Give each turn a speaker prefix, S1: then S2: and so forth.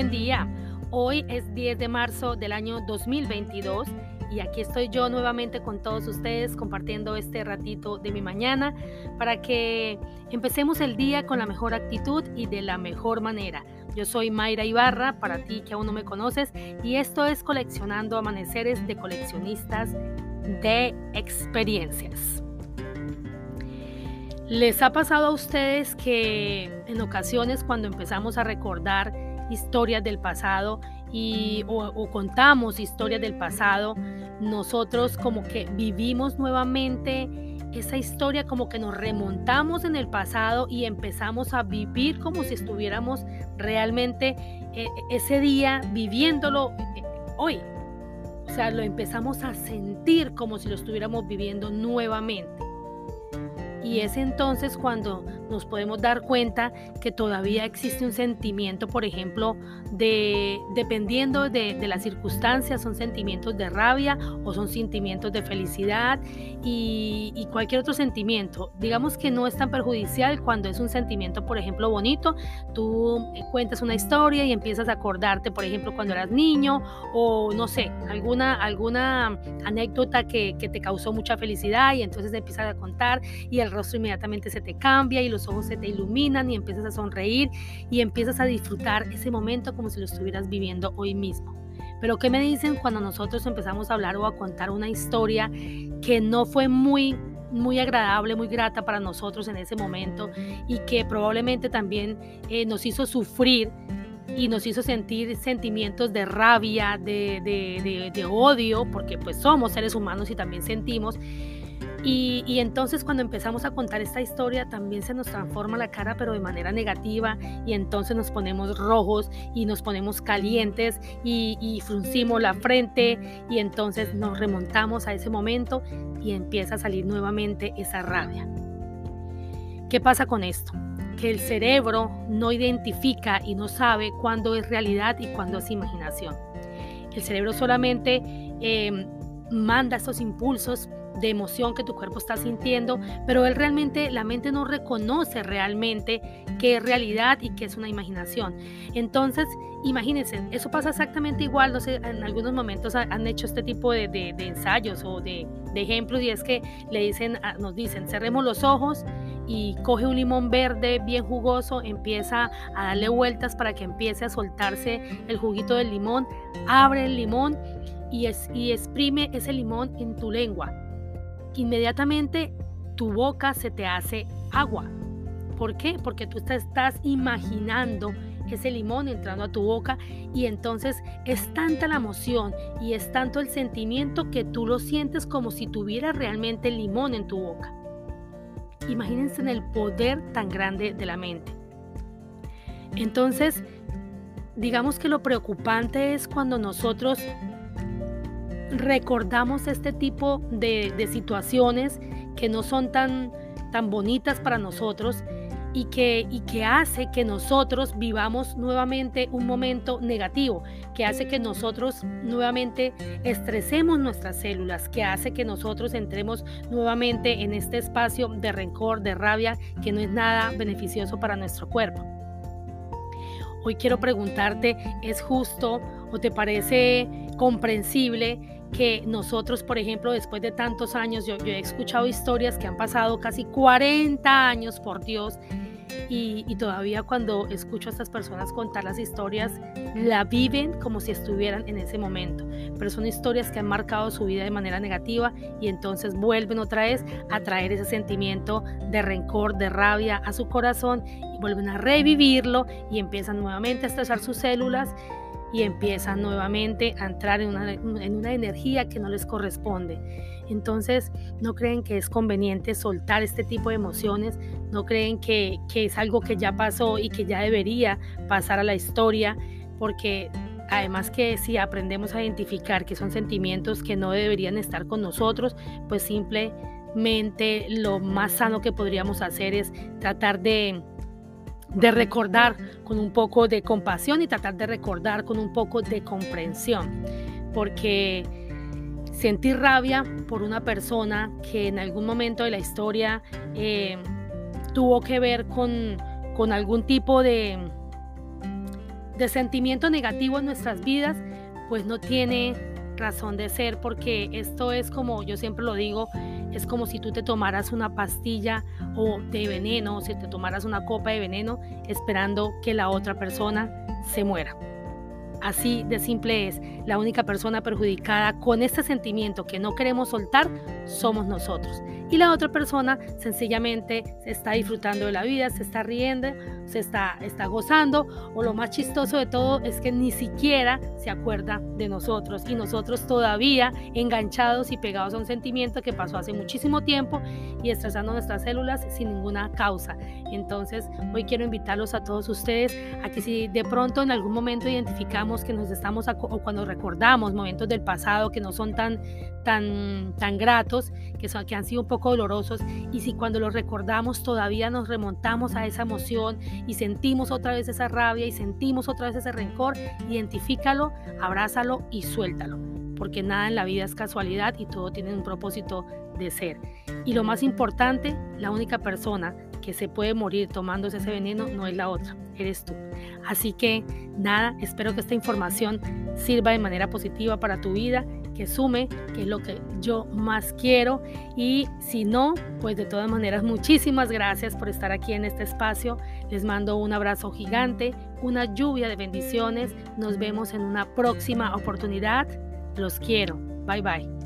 S1: buen día. Hoy es 10 de marzo del año 2022 y aquí estoy yo nuevamente con todos ustedes compartiendo este ratito de mi mañana para que empecemos el día con la mejor actitud y de la mejor manera. Yo soy Mayra Ibarra, para ti que aún no me conoces, y esto es Coleccionando Amaneceres de Coleccionistas de Experiencias. ¿Les ha pasado a ustedes que en ocasiones cuando empezamos a recordar historias del pasado y, o, contamos historias del pasado, nosotros como que vivimos nuevamente esa historia, como que nos remontamos en el pasado y empezamos a vivir como si estuviéramos realmente eh, ese día viviéndolo eh, hoy? O sea, lo empezamos a sentir como si lo estuviéramos viviendo nuevamente. Y es entonces cuando nos podemos dar cuenta que todavía existe un sentimiento, por ejemplo, de dependiendo de, las circunstancias, son sentimientos de rabia o son sentimientos de felicidad y, y, cualquier otro sentimiento. Digamos que no es tan perjudicial cuando es un sentimiento, por ejemplo, bonito. Tú cuentas una historia y empiezas a acordarte, por ejemplo, cuando eras niño o no sé, alguna, alguna anécdota que, que te causó mucha felicidad y entonces empiezas a contar y el rostro inmediatamente se te cambia y los ojos se te iluminan y empiezas a sonreír y empiezas a disfrutar ese momento como si lo estuvieras viviendo hoy mismo. Pero ¿qué me dicen cuando nosotros empezamos a hablar o a contar una historia que no fue muy muy agradable, muy grata para nosotros en ese momento y que probablemente también eh, nos hizo sufrir y nos hizo sentir sentimientos de rabia, de, de, de, odio, porque pues somos seres humanos y también sentimos. Y, entonces cuando empezamos a contar esta historia también se nos transforma la cara pero de manera negativa y entonces nos ponemos rojos y nos ponemos calientes y, fruncimos la frente y entonces nos remontamos a ese momento y empieza a salir nuevamente esa rabia. ¿Qué pasa con esto? Que el cerebro no identifica y no sabe cuándo es realidad y cuándo es imaginación. El cerebro solamente eh, manda esos impulsos de emoción que tu cuerpo está sintiendo, pero él realmente, la mente no reconoce realmente qué es realidad y qué es una imaginación. Entonces, imagínense, eso pasa exactamente igual, no sé, en algunos momentos han hecho este tipo de, ensayos o de, ejemplos y es que le dicen, nos dicen, cerremos los ojos y coge un limón verde bien jugoso, empieza a darle vueltas para que empiece a soltarse el juguito del limón, abre el limón y, es, y exprime ese limón en tu lengua inmediatamente tu boca se te hace agua. ¿Por qué? Porque tú estás imaginando ese limón entrando a tu boca y entonces es tanta la emoción y es tanto el sentimiento que tú lo sientes como si tuviera realmente el limón en tu boca. Imagínense en el poder tan grande de la mente. Entonces, digamos que lo preocupante es cuando nosotros recordamos este tipo de, situaciones que no son tan, tan bonitas para nosotros y que, y que hace que nosotros vivamos nuevamente un momento negativo, que hace que nosotros nuevamente estresemos nuestras células, que hace que nosotros entremos nuevamente en este espacio de rencor, de rabia, que no es nada beneficioso para nuestro cuerpo. Hoy quiero preguntarte, ¿es justo o te parece comprensible que nosotros, por ejemplo, después de tantos años, yo, he escuchado historias que han pasado casi 40 años, por Dios, y, y, todavía cuando escucho a estas personas contar las historias, la viven como si estuvieran en ese momento. Pero son historias que han marcado su vida de manera negativa y entonces vuelven otra vez a traer ese sentimiento de rencor, de rabia a su corazón y vuelven a revivirlo y empiezan nuevamente a estresar sus células y empiezan nuevamente a entrar en una, en una, energía que no les corresponde. Entonces, no creen que es conveniente soltar este tipo de emociones, no creen que, que es algo que ya pasó y que ya debería pasar a la historia, porque además que si aprendemos a identificar que son sentimientos que no deberían estar con nosotros, pues simplemente lo más sano que podríamos hacer es tratar de de recordar con un poco de compasión y tratar de recordar con un poco de comprensión. Porque sentir rabia por una persona que en algún momento de la historia eh, tuvo que ver con, con algún tipo de, de sentimiento negativo en nuestras vidas, pues no tiene razón de ser porque esto es como yo siempre lo digo, es como si tú te tomaras una pastilla o de veneno, si te tomaras una copa de veneno esperando que la otra persona se muera. Así de simple es, la única persona perjudicada con este sentimiento que no queremos soltar somos nosotros. Y la otra persona sencillamente se está disfrutando de la vida, se está riendo, se está, está gozando o lo más chistoso de todo es que ni siquiera se acuerda de nosotros y nosotros todavía enganchados y pegados a un sentimiento que pasó hace muchísimo tiempo y estresando nuestras células sin ninguna causa. Entonces hoy quiero invitarlos a todos ustedes a que si de pronto en algún momento identificamos que nos estamos o cuando recordamos momentos del pasado que no son tan tan, tan gratos, que, son, que han sido un poco dolorosos, y si cuando los recordamos todavía nos remontamos a esa emoción y sentimos otra vez esa rabia y sentimos otra vez ese rencor, identifícalo, abrázalo y suéltalo, porque nada en la vida es casualidad y todo tiene un propósito de ser. Y lo más importante, la única persona que se puede morir tomándose ese veneno no es la otra, eres tú. Así que nada, espero que esta información sirva de manera positiva para tu vida que sume, que es lo que yo más quiero. Y si no, pues de todas maneras, muchísimas gracias por estar aquí en este espacio. Les mando un abrazo gigante, una lluvia de bendiciones. Nos vemos en una próxima oportunidad. Los quiero. Bye bye.